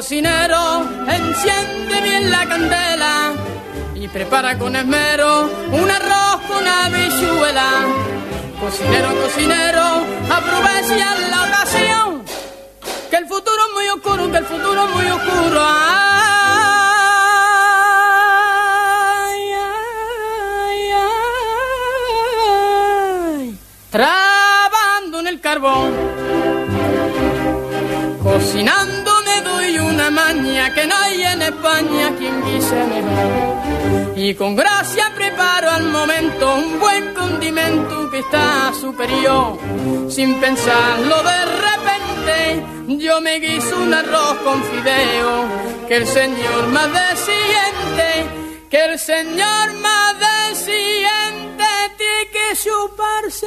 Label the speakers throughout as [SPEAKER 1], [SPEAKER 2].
[SPEAKER 1] Cocinero, enciende bien la candela y prepara con esmero un arroz con habichuela. Cocinero, cocinero, aprovecha la ocasión, que el futuro es muy oscuro, que el futuro es muy oscuro. Ay. Trabando en el carbón, cocinando maña que no hay en España quien guise mejor. Y con gracia preparo al momento un buen condimento que está superior. Sin pensarlo de repente, yo me guiso un arroz con fideo. Que el Señor más siente, que el Señor más siente, tiene que chuparse.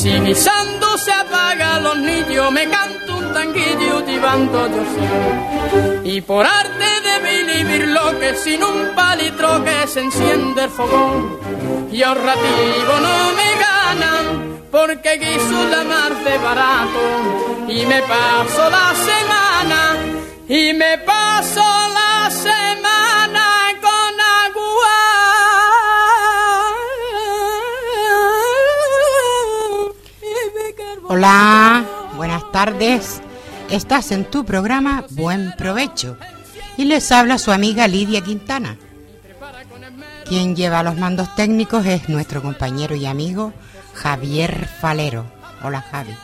[SPEAKER 1] Si guisando se apaga los niños, me canto un tanguillo tibando yo. Y por arte de vivir lo que sin un palitro que se enciende el fogón. Y ahorrativo no me ganan, porque guiso la mar de barato. Y me paso la semana, y me paso la semana
[SPEAKER 2] Hola, buenas tardes. Estás en tu programa Buen Provecho y les habla su amiga Lidia Quintana. Quien lleva los mandos técnicos es nuestro compañero y amigo Javier Falero. Hola Javi.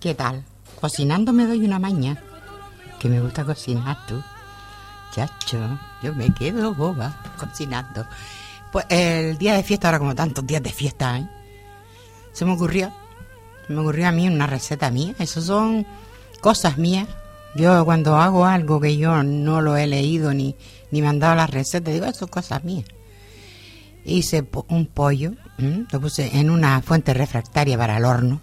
[SPEAKER 2] ¿Qué tal? Cocinando me doy una maña. Que me gusta cocinar tú. Chacho, yo me quedo boba cocinando. Pues el día de fiesta, ahora como tantos días de fiesta, ¿eh? se me ocurrió, me ocurrió a mí una receta mía. Eso son cosas mías. Yo cuando hago algo que yo no lo he leído ni, ni me han dado las recetas, digo, eso son cosas mías. Hice un pollo, lo puse en una fuente refractaria para el horno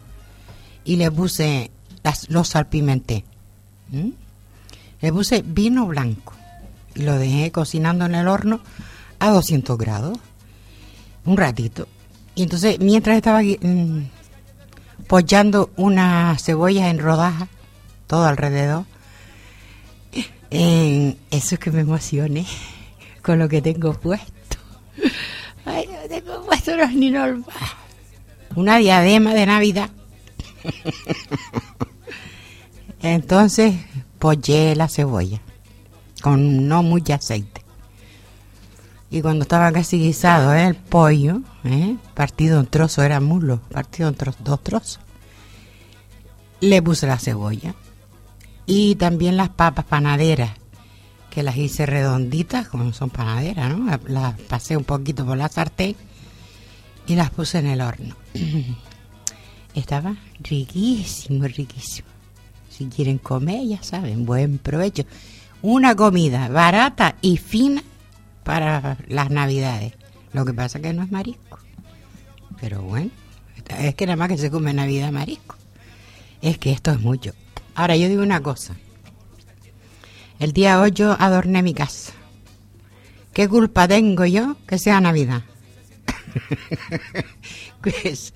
[SPEAKER 2] y le puse, las, lo salpimenté. Le puse vino blanco y lo dejé cocinando en el horno a 200 grados un ratito. Y entonces, mientras estaba mm, pochando unas cebollas en rodajas, todo alrededor, eh, eso es que me emocioné con lo que tengo puesto. Ay, yo tengo puesto unos ninol- Una diadema de Navidad. Entonces, pollé la cebolla con no mucho aceite. Y cuando estaba casi guisado ¿eh? el pollo, ¿eh? partido en trozos, era muslo, partido en tro- dos trozos, le puse la cebolla. Y también las papas panaderas, que las hice redonditas, como son panaderas, ¿no? Las- pasé un poquito por la sartén y las puse en el horno. Estaba riquísimo, riquísimo. Si quieren comer, ya saben, buen provecho. Una comida barata y fina para las navidades. Lo que pasa que no es marisco. Pero bueno, es que nada más que se come en Navidad marisco. Es que esto es mucho. Ahora yo digo una cosa. El día 8 adorné mi casa. ¿Qué culpa tengo yo que sea Navidad? pues,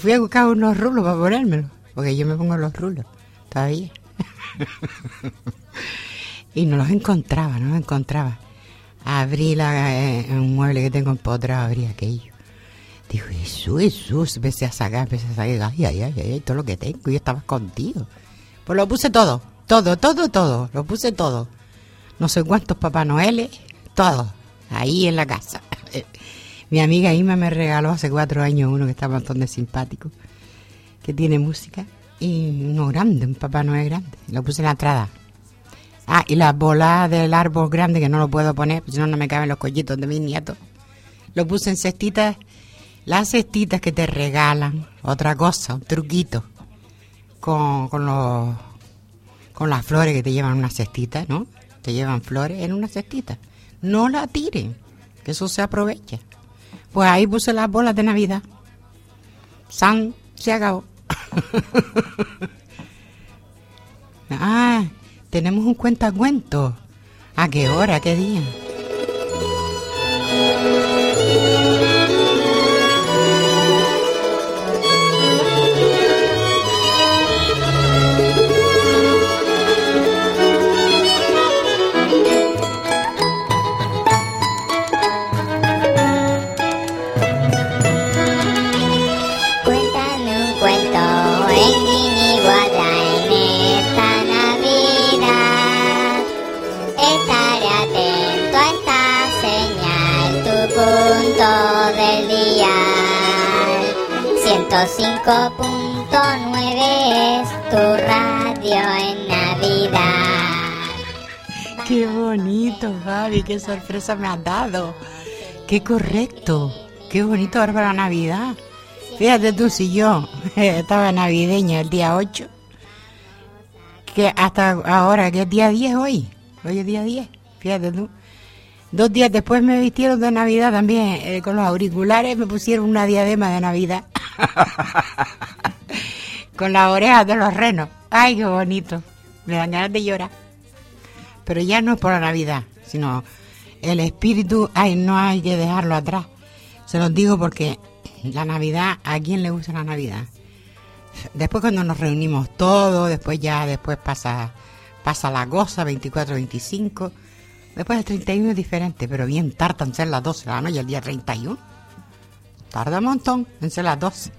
[SPEAKER 2] fui a buscar unos rulos para ponérmelo, porque yo me pongo los rulos todavía. y no los encontraba, no los encontraba. Abrí eh, un mueble que tengo en potra, abrí aquello. Dijo, Jesús, Jesús, empecé a sacar, empecé a sacar, ay, ay, ay, ay, todo lo que tengo, yo estaba contigo. Pues lo puse todo, todo, todo, todo, lo puse todo. No sé cuántos Papá Noel, todo, ahí en la casa. Mi amiga Ima me regaló hace cuatro años uno que está bastante simpático, que tiene música, y uno grande, un Papá Noel grande. Lo puse en la entrada. Ah, y las bolas del árbol grande que no lo puedo poner, si no, no me caben los collitos de mis nietos. Lo puse en cestitas, las cestitas que te regalan, otra cosa, un truquito, con, con, los, con las flores que te llevan una cestita, ¿no? Te llevan flores en una cestita. No la tiren, que eso se aprovecha. Pues ahí puse las bolas de Navidad. San, se acabó. ah, tenemos un cuentacuento. ¿A qué hora? ¿Qué día?
[SPEAKER 3] 105.9 es tu radio en Navidad.
[SPEAKER 2] Qué bonito, Gaby, qué sorpresa me has dado. Qué correcto, qué bonito ahora para Navidad. Fíjate tú si yo estaba navideña el día 8, que hasta ahora, que es día 10 hoy, hoy es día 10, fíjate tú. Dos días después me vistieron de Navidad también, eh, con los auriculares me pusieron una diadema de Navidad. con las orejas de los renos. Ay, qué bonito. Me dan ganas de llorar. Pero ya no es por la Navidad, sino el espíritu, ay, no hay que dejarlo atrás. Se los digo porque la Navidad, ¿a quién le gusta la Navidad? Después cuando nos reunimos todos, después ya, después pasa, pasa la cosa, 24, 25 Después del 31 es diferente, pero bien tarda en ser las 12 de la noche, el día 31. Tarda un montón en ser las 12.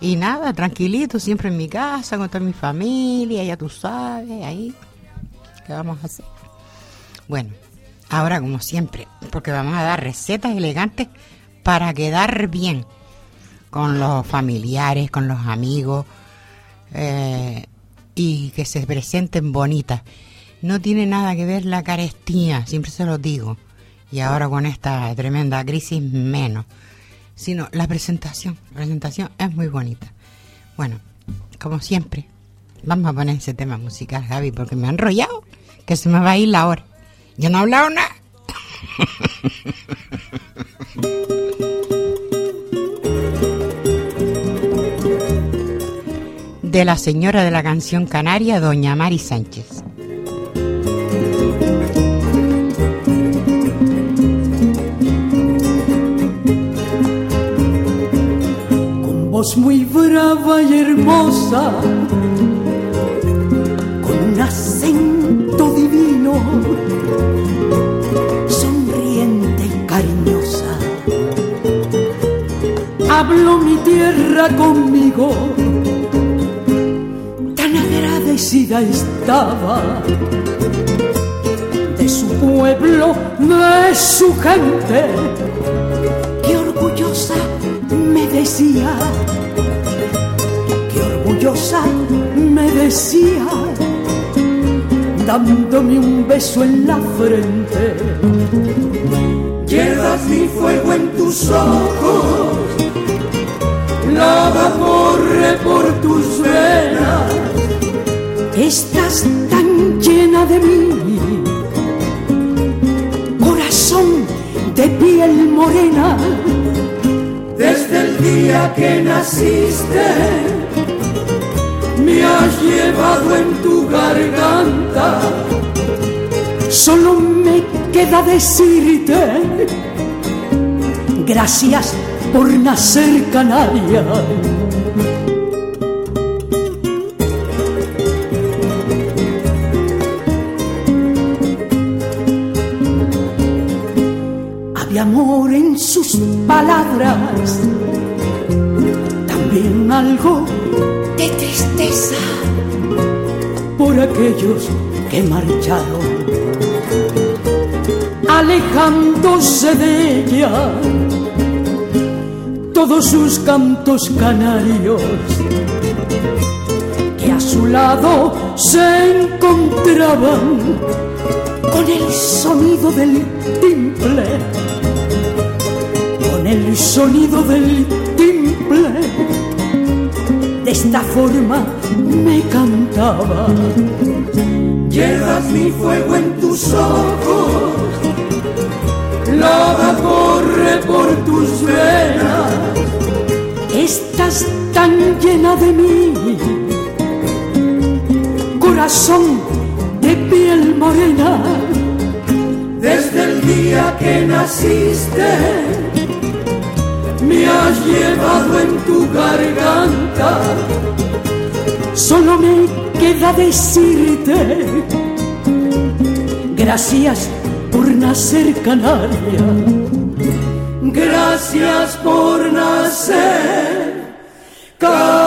[SPEAKER 2] Y nada, tranquilito, siempre en mi casa, con toda mi familia, ya tú sabes, ahí. ¿Qué vamos a hacer? Bueno, ahora como siempre, porque vamos a dar recetas elegantes para quedar bien con los familiares, con los amigos, eh, y que se presenten bonitas no tiene nada que ver la carestía, siempre se lo digo, y ahora con esta tremenda crisis menos, sino la presentación. La presentación es muy bonita. Bueno, como siempre, vamos a poner ese tema musical, Javi, porque me han enrollado, que se me va a ir la hora. Yo no he hablado nada. de la señora de la canción canaria, doña Mari Sánchez.
[SPEAKER 4] Muy brava y hermosa, con un acento divino, sonriente y cariñosa. Habló mi tierra conmigo, tan agradecida estaba de su pueblo, de su gente, decía orgullosa me decía, dándome un beso en la frente. Llevas mi fuego en tus ojos, la corre por tus venas. Estás tan llena de mí, corazón de piel morena. Desde el día que naciste me has llevado en tu garganta. Solo me queda decirte Gracias por nacer canaria. Había amor en sus palabras, aquellos que marcharon, alejándose de ella todos sus cantos canarios, que a su lado se encontraban con el sonido del timple, con el sonido del timple. De esta forma me cantaba. Llevas mi fuego en tus ojos, lava corre por tus venas. Estás tan llena de mí, corazón de piel morena. Desde el día que naciste, me has llevado en tu garganta. Solo me queda decirte gracias por nacer canaria. Gracias por nacer canaria.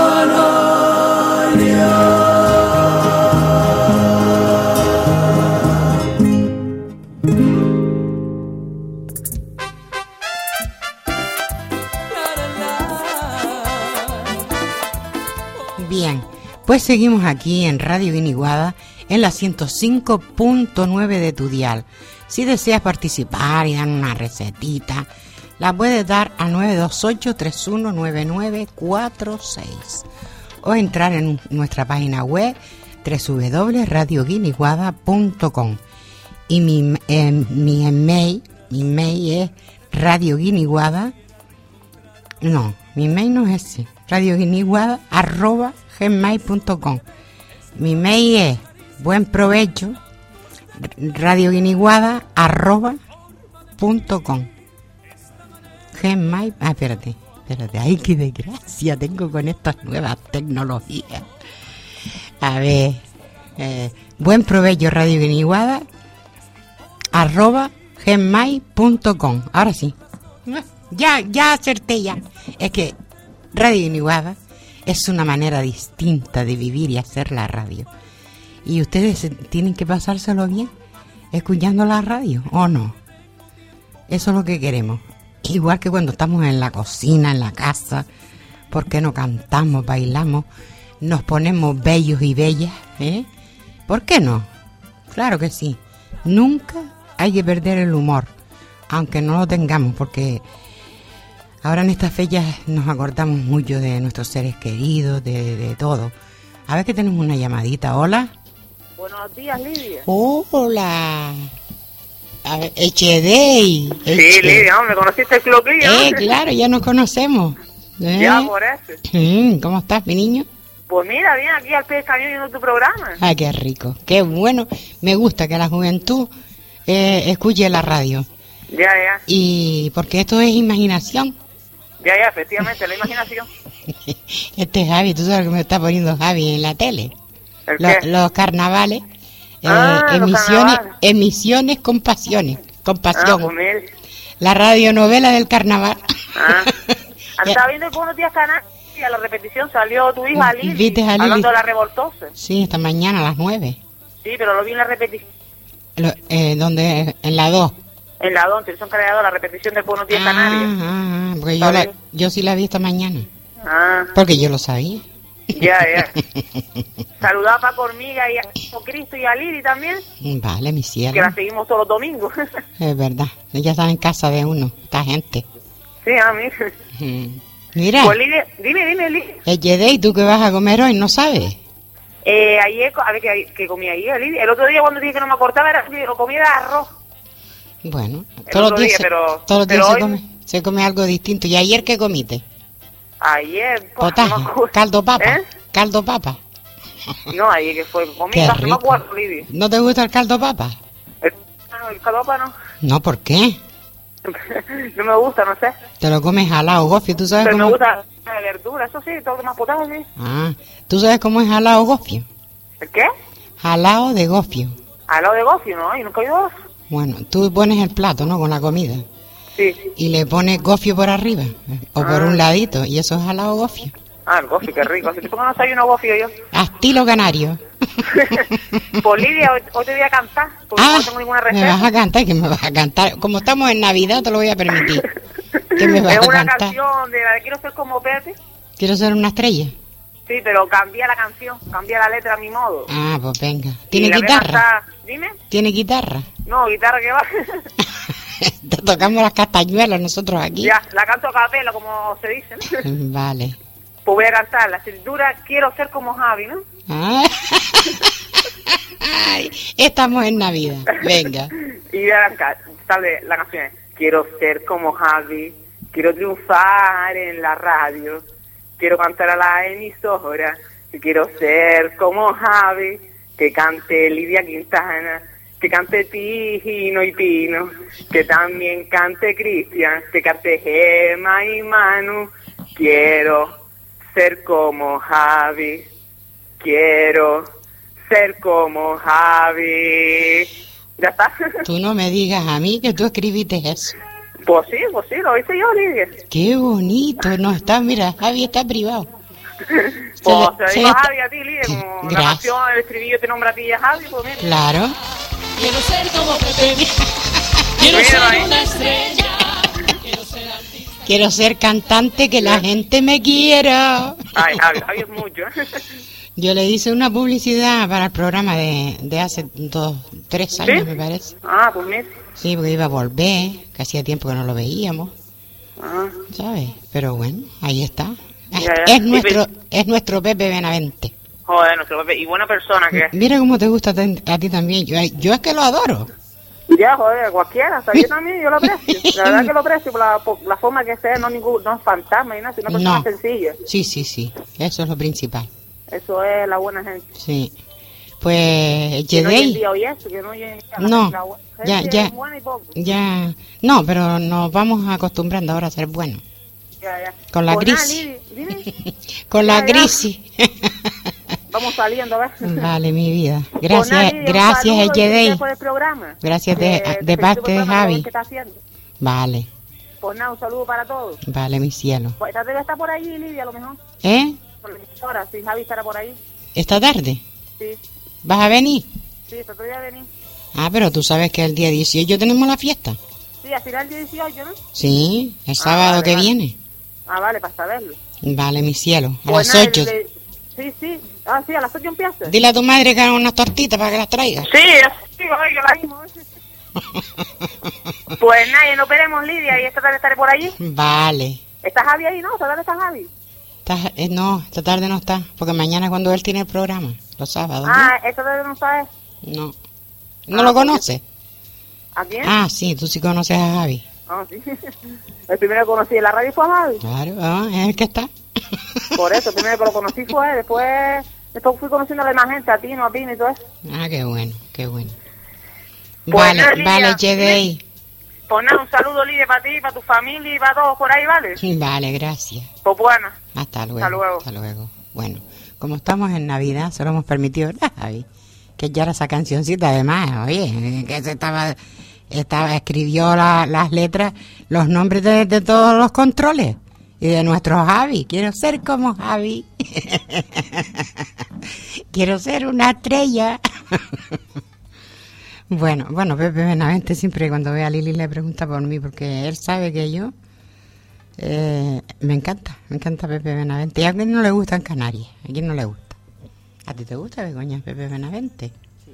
[SPEAKER 2] Seguimos aquí en Radio Guiniguada en la 105.9 de tu dial. Si deseas participar y dar una recetita, la puedes dar al 928-319946 o entrar en nuestra página web www.radioguiniguada.com y mi, eh, mi email, mi email es radioguiniguada no, mi mail no es ese. radioguiniguada arroba gmail.com Mi mail es buen provecho radioguiniguada arroba punto com. Gmail, ah, espérate, espérate, ay, qué desgracia tengo con estas nuevas tecnologías. A ver, eh, buen provecho radioguiniguada arroba gmail.com. Ahora sí. Ya, ya acerté ya. Es que Radio Iniguada es una manera distinta de vivir y hacer la radio. Y ustedes tienen que pasárselo bien escuchando la radio, ¿o no? Eso es lo que queremos. Igual que cuando estamos en la cocina, en la casa, ¿por qué no cantamos, bailamos, nos ponemos bellos y bellas? ¿eh? ¿Por qué no? Claro que sí. Nunca hay que perder el humor, aunque no lo tengamos, porque ahora en estas fechas nos acordamos mucho de nuestros seres queridos, de, de todo. A ver que tenemos una llamadita. Hola.
[SPEAKER 5] Buenos días, Lidia.
[SPEAKER 2] Hola. A ver, Echedey.
[SPEAKER 5] Sí, Lidia, ¿me conociste el cloquillo?
[SPEAKER 2] Eh, claro, ya nos conocemos. ¿Eh?
[SPEAKER 5] Ya, por eso.
[SPEAKER 2] ¿Cómo estás, mi niño?
[SPEAKER 5] Pues mira, bien, aquí al pie del cañón viendo tu programa.
[SPEAKER 2] Ay, qué rico. Qué bueno. Me gusta que la juventud eh, escuche la radio.
[SPEAKER 5] Ya, ya,
[SPEAKER 2] Y porque esto es imaginación.
[SPEAKER 5] Ya, ya, efectivamente, la imaginación.
[SPEAKER 2] Este es Javi, tú sabes que me está poniendo Javi en la tele.
[SPEAKER 5] ¿El
[SPEAKER 2] Lo-
[SPEAKER 5] qué?
[SPEAKER 2] los carnavales. eh,
[SPEAKER 5] Ah, los
[SPEAKER 2] emisiones,
[SPEAKER 5] carnavales.
[SPEAKER 2] emisiones con pasiones, con
[SPEAKER 5] Ah,
[SPEAKER 2] pasión.
[SPEAKER 5] pues mire.
[SPEAKER 2] La radionovela del carnaval.
[SPEAKER 5] Ah. Estaba viendo el Buenos Días Canal y a la repetición salió tu hija Lili.
[SPEAKER 2] ¿Viste a Lili?
[SPEAKER 5] Hablando de la revoltosa.
[SPEAKER 2] Sí, esta mañana a las nueve.
[SPEAKER 5] Sí, pero lo vi en la repetición.
[SPEAKER 2] Lo- eh, donde, en la 2.
[SPEAKER 5] En la DON, televisión creado la repetición del Buenos Días Canarias.
[SPEAKER 2] ah, ah, porque yo,
[SPEAKER 5] Está
[SPEAKER 2] la, yo sí la vi esta mañana.
[SPEAKER 5] Ah,
[SPEAKER 2] Porque yo lo sabía.
[SPEAKER 5] ya, ya. Saludaba a Paco Hormiga y a Cristo y a Lili también,
[SPEAKER 2] Vale, mi
[SPEAKER 5] que
[SPEAKER 2] cielo.
[SPEAKER 5] la seguimos todos los domingos.
[SPEAKER 2] Es verdad. Ya están en casa de uno, esta gente.
[SPEAKER 5] sí, a mí.
[SPEAKER 2] Mm. Mira,
[SPEAKER 5] Pues Lili, dime, dime, Lili.
[SPEAKER 2] el Yedey, ¿tú qué vas a comer hoy? ¿No sabes?
[SPEAKER 5] Eh, ayer, a ver, ¿qué, qué comí ayer, Lili? El otro día cuando dije que no me acordaba era que comía arroz.
[SPEAKER 2] Bueno, todos los días,
[SPEAKER 5] día,
[SPEAKER 2] se,
[SPEAKER 5] pero-
[SPEAKER 2] todos los días se,
[SPEAKER 5] hoy-
[SPEAKER 2] come, se come algo distinto. ¿Y ayer qué comiste?
[SPEAKER 5] Ayer, pues, no
[SPEAKER 2] Potaje,
[SPEAKER 5] me acuerdo.
[SPEAKER 2] caldo papa,
[SPEAKER 5] ¿Eh?
[SPEAKER 2] caldo papa.
[SPEAKER 5] No, ayer que fue
[SPEAKER 2] Qué
[SPEAKER 5] no me.
[SPEAKER 2] ¿No te gusta el caldo papa?
[SPEAKER 5] El, no, el caldo papa no.
[SPEAKER 2] No, ¿por qué?
[SPEAKER 5] no me gusta, no sé.
[SPEAKER 2] Te lo comes jalado, gofio. ¿Tú sabes
[SPEAKER 5] Pero me
[SPEAKER 2] cómo?
[SPEAKER 5] gusta la verdura, eso sí, todo lo más potaje, sí.
[SPEAKER 2] Ah, ¿tú sabes cómo es jalado gofio?
[SPEAKER 5] ¿El qué?
[SPEAKER 2] Jalado de gofio.
[SPEAKER 5] Al lado de gofio, ¿no? Y nunca he oído eso.
[SPEAKER 2] Bueno, tú pones el plato, ¿no? Con la comida.
[SPEAKER 5] Sí.
[SPEAKER 2] Y le pones gofio por arriba. O por
[SPEAKER 5] Ah.
[SPEAKER 2] un ladito. Y eso es jalado gofio.
[SPEAKER 5] Ah, el gofio, qué rico. ¿Por qué no soy uno gofio yo?
[SPEAKER 2] A estilo canario.
[SPEAKER 5] Pues Lidia, hoy, hoy te voy a cantar, porque
[SPEAKER 2] Ah,
[SPEAKER 5] no tengo ninguna
[SPEAKER 2] me vas
[SPEAKER 5] receta.
[SPEAKER 2] a cantar, que me vas a cantar. Como estamos en Navidad, te lo voy a permitir. ¿Qué me vas
[SPEAKER 5] es
[SPEAKER 2] a
[SPEAKER 5] una
[SPEAKER 2] cantar?
[SPEAKER 5] canción de la de Quiero ser como Pepe.
[SPEAKER 2] Quiero ser una estrella.
[SPEAKER 5] Sí, pero cambié la canción, cambié la letra a mi modo.
[SPEAKER 2] Ah, pues venga. ¿Tiene guitarra?
[SPEAKER 5] Dime.
[SPEAKER 2] ¿Tiene guitarra?
[SPEAKER 5] No, guitarra que va.
[SPEAKER 2] Te tocamos las castañuelas nosotros aquí.
[SPEAKER 5] ya, la canto a capela, como se dice.
[SPEAKER 2] Vale.
[SPEAKER 5] Pues voy a cantar la escritura Quiero ser como Javi, ¿no?
[SPEAKER 2] Ah. Ay, estamos en Navidad. Venga.
[SPEAKER 5] Y voy a cantar, sale la canción. es, Quiero ser como Javi, quiero triunfar en la radio, quiero cantar a la emisora, y quiero ser como Javi, que cante Lidia Quintana, que cante Tino y Pino, que también cante Cristian, que cante Gema y Manu. Quiero ser como Javi, quiero ser como Javi. ¿Ya está?
[SPEAKER 2] Tú no me digas a mí que tú escribiste eso.
[SPEAKER 5] Pues sí, pues sí, lo hice yo, Lidia.
[SPEAKER 2] Qué bonito. No está, mira, Javi está privado.
[SPEAKER 5] Pues
[SPEAKER 2] Se
[SPEAKER 5] se
[SPEAKER 2] le- se
[SPEAKER 5] digo
[SPEAKER 2] le
[SPEAKER 5] Javi a ti, Lidia, como la
[SPEAKER 2] Gracias.
[SPEAKER 5] canción, el estribillo te nombra a ti y a Javi, pues mira.
[SPEAKER 2] Claro.
[SPEAKER 4] Quiero ser como Pepe. Quiero
[SPEAKER 5] Mira
[SPEAKER 4] ser
[SPEAKER 5] ahí.
[SPEAKER 4] una estrella. Quiero ser artista.
[SPEAKER 2] Quiero ser cantante, que la gente me quiera.
[SPEAKER 5] Ay, Javi, Javi es mucho. ¿eh?
[SPEAKER 2] Yo le hice una publicidad para el programa de, de hace dos, tres años,
[SPEAKER 5] ¿Sí?
[SPEAKER 2] me parece.
[SPEAKER 5] Ah, pues mira.
[SPEAKER 2] Sí, porque iba a volver, que hacía tiempo que no lo veíamos,
[SPEAKER 5] Ah,
[SPEAKER 2] ¿sabes? Pero bueno, ahí está.
[SPEAKER 5] Ya, ya.
[SPEAKER 2] Es nuestro, es nuestro Pepe Benavente.
[SPEAKER 5] joder, nuestro Pepe. Y buena persona que es.
[SPEAKER 2] Mira cómo te gusta a ti también. Yo, yo es que lo adoro.
[SPEAKER 5] Ya, joder, cualquiera, hasta yo también, yo lo aprecio. La verdad que lo aprecio por la, por la forma que sea, no, ningún, no es fantasma ni nada, sino una persona
[SPEAKER 2] No.
[SPEAKER 5] sencilla.
[SPEAKER 2] Sí, sí, sí. Eso es lo principal.
[SPEAKER 5] Eso es la buena gente.
[SPEAKER 2] Sí. Pues,
[SPEAKER 5] Que no eso, no
[SPEAKER 2] No,
[SPEAKER 5] la
[SPEAKER 2] ya, ya. ya... No, pero nos vamos acostumbrando ahora a ser buenos.
[SPEAKER 5] Ya, ya.
[SPEAKER 2] Con la crisis. Con la crisis.
[SPEAKER 5] Vamos saliendo, ¿ves?
[SPEAKER 2] vale, mi vida. Gracias,
[SPEAKER 5] Lidia,
[SPEAKER 2] gracias, Yedei.
[SPEAKER 5] gracias
[SPEAKER 2] de-
[SPEAKER 5] Que
[SPEAKER 2] de
[SPEAKER 5] felicito
[SPEAKER 2] parte de Javi.
[SPEAKER 5] está.
[SPEAKER 2] Vale,
[SPEAKER 5] Pues nada, un saludo para todos.
[SPEAKER 2] vale, mi cielo.
[SPEAKER 5] Pues esta debe estar por ahí, Lidia, a lo mejor.
[SPEAKER 2] ¿Eh?
[SPEAKER 5] Por la emisora, si Javi estará por ahí.
[SPEAKER 2] ¿Esta tarde?
[SPEAKER 5] Sí,
[SPEAKER 2] ¿Vas a venir?
[SPEAKER 5] sí, tarde va a venir.
[SPEAKER 2] Ah, pero tú sabes que el día 18 tenemos la fiesta.
[SPEAKER 5] Sí, al final del 18, ¿no?
[SPEAKER 2] Sí, el
[SPEAKER 5] Ah,
[SPEAKER 2] sábado
[SPEAKER 5] vale,
[SPEAKER 2] que
[SPEAKER 5] vale.
[SPEAKER 2] viene.
[SPEAKER 5] Ah, vale, para saberlo.
[SPEAKER 2] Vale, mi cielo. A
[SPEAKER 5] Pues
[SPEAKER 2] las
[SPEAKER 5] nada,
[SPEAKER 2] 8.
[SPEAKER 5] le- Sí, sí. Ah, sí, a las 8 empieza.
[SPEAKER 2] Dile a tu madre que haga unas tortitas para que las traiga.
[SPEAKER 5] Sí, sí, oiga, la misma. Pues nada, y nos veremos, Lidia, y esta tarde estaré por allí.
[SPEAKER 2] Vale.
[SPEAKER 5] ¿Está Javi ahí, no? ¿Esta tarde está Javi?
[SPEAKER 2] Eh, no, esta tarde no está, porque mañana cuando él tiene el programa, los sábados. ¿no?
[SPEAKER 5] Ah, esta tarde no sabes.
[SPEAKER 2] No. ¿No
[SPEAKER 5] Ah,
[SPEAKER 2] lo conoces?
[SPEAKER 5] ¿A quién?
[SPEAKER 2] Ah, sí, tú sí conoces a Javi.
[SPEAKER 5] Ah, sí. El primero que conocí en la radio fue a Javi.
[SPEAKER 2] Claro, ah, es el que está.
[SPEAKER 5] Por eso, el primero que lo conocí fue él. Después, después fui conociendo a la demás gente, a Tino, a Pino y todo eso.
[SPEAKER 2] Ah, qué bueno, qué bueno.
[SPEAKER 5] Pues
[SPEAKER 2] vale, vale, Jedei.
[SPEAKER 5] Pues nada, un saludo, Lidia, para ti, para tu familia y para todos por ahí, ¿vale?
[SPEAKER 2] Vale, gracias.
[SPEAKER 5] Pues buena.
[SPEAKER 2] Hasta luego.
[SPEAKER 5] Hasta luego.
[SPEAKER 2] Hasta luego. Bueno, como estamos en Navidad, solo hemos permitido, ¿verdad, Javi? Que ya era esa cancioncita, además, oye, que se estaba, estaba escribió la- las letras, los nombres de, de todos los controles y de nuestro Javi. Quiero ser como Javi. Quiero ser una estrella. bueno, bueno, Pepe Benavente siempre cuando ve a Lili le pregunta por mí porque él sabe que yo eh, me encanta, me encanta Pepe Benavente. ¿Y a quién no le gusta en Canarias? ¿A quién no le gusta? ¿A ti te gusta, Begoña, Pepe Benavente? Sí.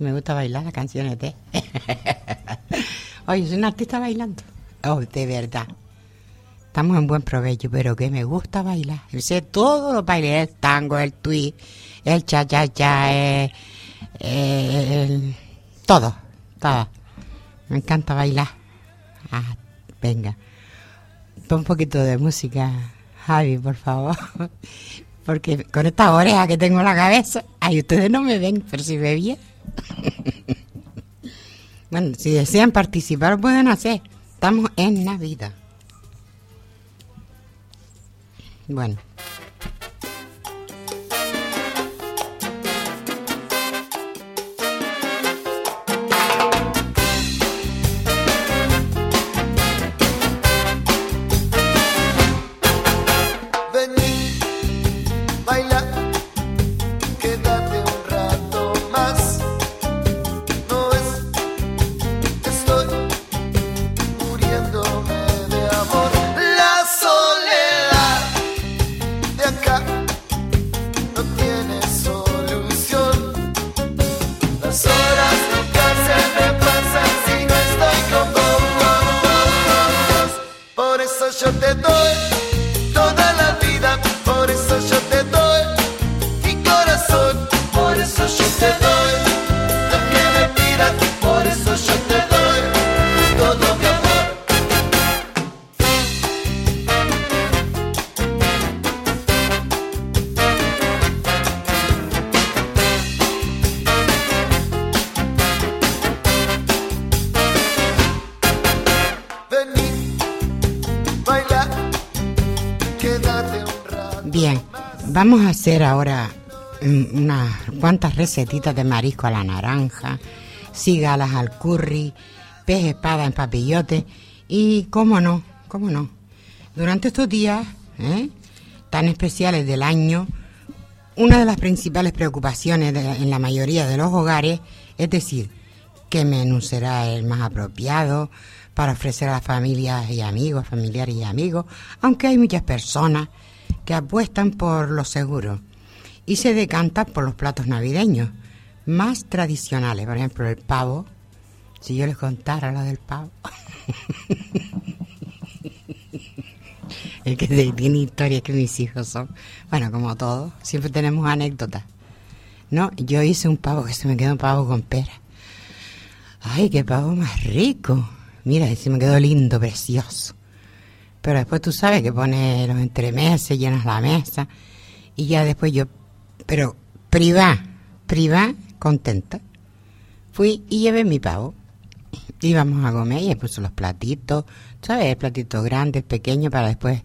[SPEAKER 2] Me gusta bailar las canciones de... Oye, soy una artista bailando. Oh, de verdad. Estamos en buen provecho, pero que me gusta bailar. Yo sé todos los bailes, el tango, el tweet, el cha-cha-cha, eh, eh, el- todo, todo. Me encanta bailar. Ah, venga. Pon un poquito de música, Javi, por favor. Porque con esta oreja que tengo en la cabeza, ay, ustedes no me ven, pero si me vieran. bueno, si desean participar, pueden hacer. Estamos en Navidad. Bueno. Vamos a hacer ahora mm, unas cuantas recetitas de marisco a la naranja, cigalas al curry, pez espada en papillote y, cómo no, cómo no, durante estos días ¿eh? tan especiales del año, una de las principales preocupaciones en la mayoría de los hogares es decir, qué menú será el más apropiado para ofrecer a las familias y amigos, familiares y amigos, aunque hay muchas personas que apuestan por lo seguro y se decantan por los platos navideños más tradicionales, por ejemplo el pavo. Si yo les contara lo del pavo. el que tiene historias que mis hijos son, bueno, como todos, siempre tenemos anécdotas. No, yo hice un pavo que se me quedó un pavo con pera. Ay, qué pavo más rico. Mira, se me quedó lindo, precioso. Pero después tú sabes que pones los entremeses, llenas la mesa. Y ya después yo, pero privá, privá, contenta. Fui y llevé mi pavo. Íbamos a comer y puse los platitos, ¿sabes? El platito grande, el pequeño, para después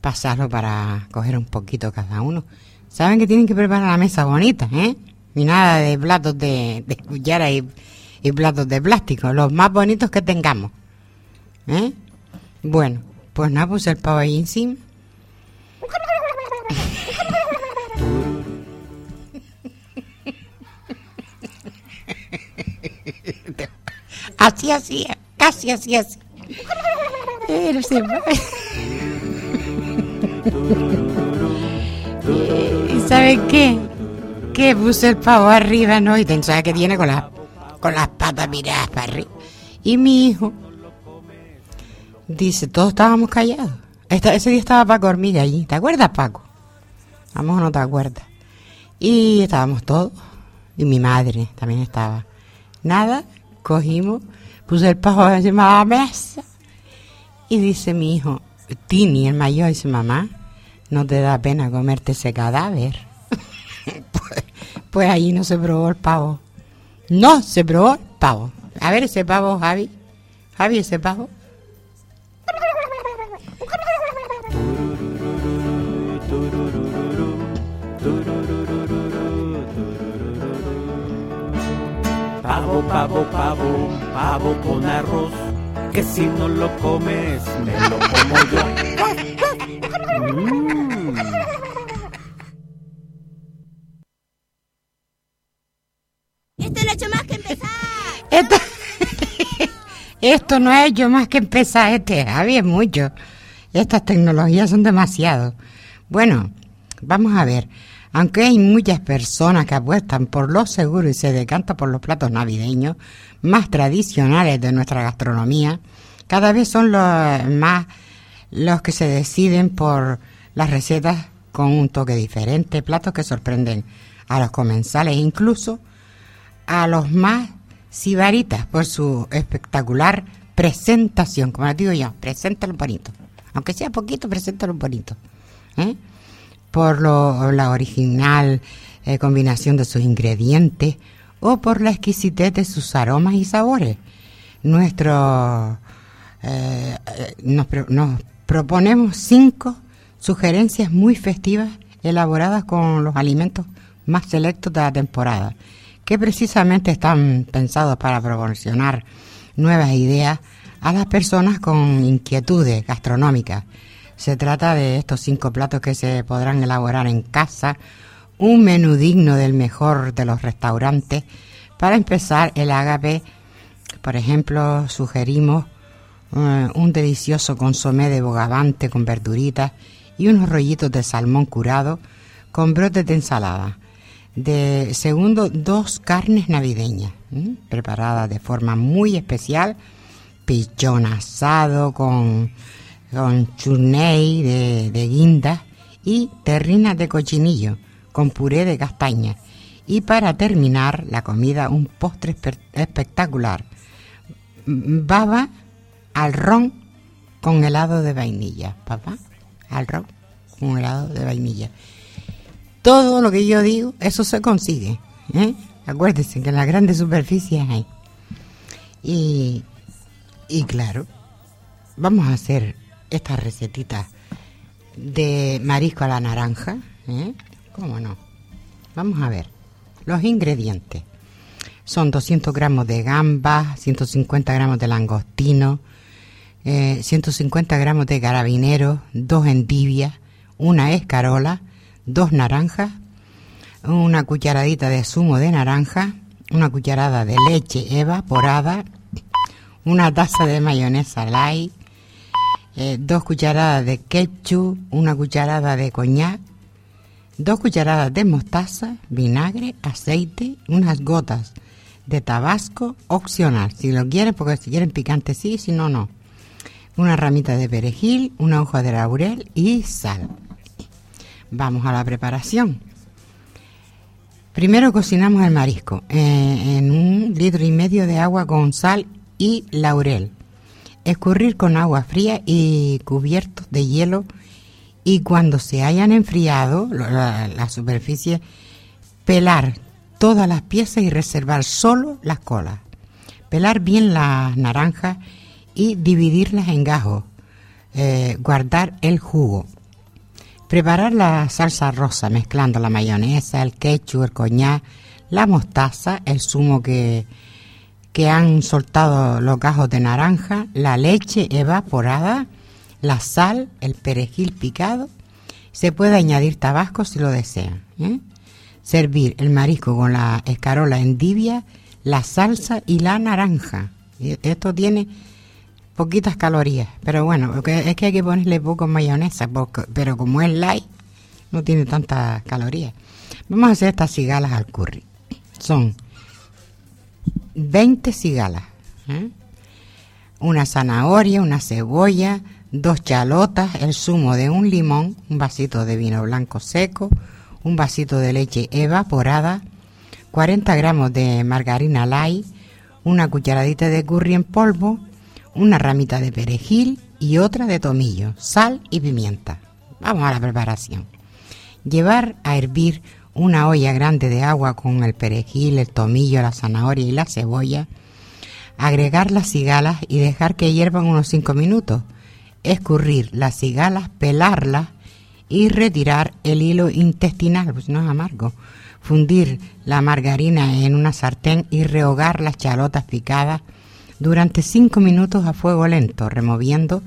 [SPEAKER 2] pasarlo para coger un poquito cada uno. Saben que tienen que preparar la mesa bonita, ¿eh? Ni nada de platos de, de cuchara y, y platos de plástico, los más bonitos que tengamos. ¿Eh? Bueno, pues nada, puse el pavo ahí encima. Así, así, casi así, así. Se ¿Y saben qué? Que puse el pavo arriba, ¿no? Y pensaba que tiene con, las con las patas miradas para arriba. Y mi hijo Dice, todos estábamos callados. ese día estaba Paco Hormiga allí. ¿Te acuerdas, Paco? Vamos, no te acuerdas. Y estábamos todos. Y mi madre también estaba. Nada, cogimos, puse el pajo encima de la mesa. Y dice mi hijo, Tini, el mayor, dice, mamá, ¿no te da pena comerte ese cadáver? pues, pues allí no se probó el pavo. No se probó el pavo. A ver ese pavo, Javi. Javi, ese pavo.
[SPEAKER 6] Pavo, pavo, pavo, pavo con arroz, que si no lo comes, me lo como yo. Mm.
[SPEAKER 7] Esto lo he hecho más que empezar.
[SPEAKER 2] Esto, esto no ha hecho más que empezar, este Javi es mucho. Estas tecnologías son demasiado. Bueno, vamos a ver. Aunque hay muchas personas que apuestan por lo seguro y se decantan por los platos navideños más tradicionales de nuestra gastronomía, cada vez son los más los que se deciden por las recetas con un toque diferente, platos que sorprenden a los comensales, incluso a los más sibaritas por su espectacular presentación. Como les digo yo, preséntalo bonito. Aunque sea poquito, preséntalo bonito. ¿eh? Por lo, la original eh, combinación de sus ingredientes o por la exquisitez de sus aromas y sabores. Nuestros eh, eh, nos, nos proponemos cinco sugerencias muy festivas elaboradas con los alimentos más selectos de la temporada, que precisamente están pensados para proporcionar nuevas ideas a las personas con inquietudes gastronómicas. Se trata de estos cinco platos que se podrán elaborar en casa, un menú digno del mejor de los restaurantes. Para empezar, el ágape, por ejemplo, sugerimos eh, un delicioso consomé de bogavante con verduritas y unos rollitos de salmón curado con brotes de ensalada. De segundo, dos carnes navideñas, preparadas de forma muy especial, pichón asado con, con churney de, de guinda y terrinas de cochinillo con puré de castaña. Y para terminar la comida, un postre espe- espectacular, baba al ron con helado de vainilla, papá, al ron con helado de vainilla. Todo lo que yo digo, eso se consigue. ¿eh? Acuérdense que en las grandes superficies hay. Y, y claro, vamos a hacer esta recetita de marisco a la naranja. ¿eh? ¿Cómo no? Vamos a ver. Los ingredientes. Son 200 gramos de gambas, 150 gramos de langostino, eh, 150 gramos de carabinero, dos endivias, una escarola, dos naranjas, una cucharadita de zumo de naranja, una cucharada de leche evaporada, una taza de mayonesa light, eh, dos cucharadas de ketchup, una cucharada de coñac, dos cucharadas de mostaza, vinagre, aceite, unas gotas de tabasco opcional, si lo quieren, porque si quieren picante sí, si no, no. Una ramita de perejil, una hoja de laurel y sal. Vamos a la preparación. Primero cocinamos el marisco eh, en un litro y medio de agua con sal y laurel. Escurrir con agua fría y cubiertos de hielo y cuando se hayan enfriado la superficie, pelar todas las piezas y reservar solo las colas. Pelar bien las naranjas y dividirlas en gajos. Eh, guardar el jugo. Preparar la salsa rosa mezclando la mayonesa, el ketchup, el coñac, la mostaza, el zumo que, que han soltado los gajos de naranja, la leche evaporada, la sal, el perejil picado. Se puede añadir tabasco si lo desean. ¿eh? Servir el marisco con la escarola endivia, la salsa y la naranja. Esto tiene poquitas calorías, pero bueno, es que hay que ponerle poco mayonesa, pero como es light, no tiene tantas calorías. Vamos a hacer estas cigalas al curry. Son 20 cigalas, ¿eh? una zanahoria, una cebolla, dos chalotas, el zumo de un limón, un vasito de vino blanco seco, un vasito de leche evaporada, 40 gramos de margarina light, una cucharadita de curry en polvo, una ramita de perejil y otra de tomillo, sal y pimienta. Vamos a la preparación. Llevar a hervir una olla grande de agua con el perejil, el tomillo, la zanahoria y la cebolla. Agregar las cigalas y dejar que hiervan unos 5 minutos. Escurrir las cigalas, pelarlas y retirar el hilo intestinal, pues no es amargo. Fundir la margarina en una sartén y rehogar las chalotas picadas durante 5 minutos a fuego lento, removiendo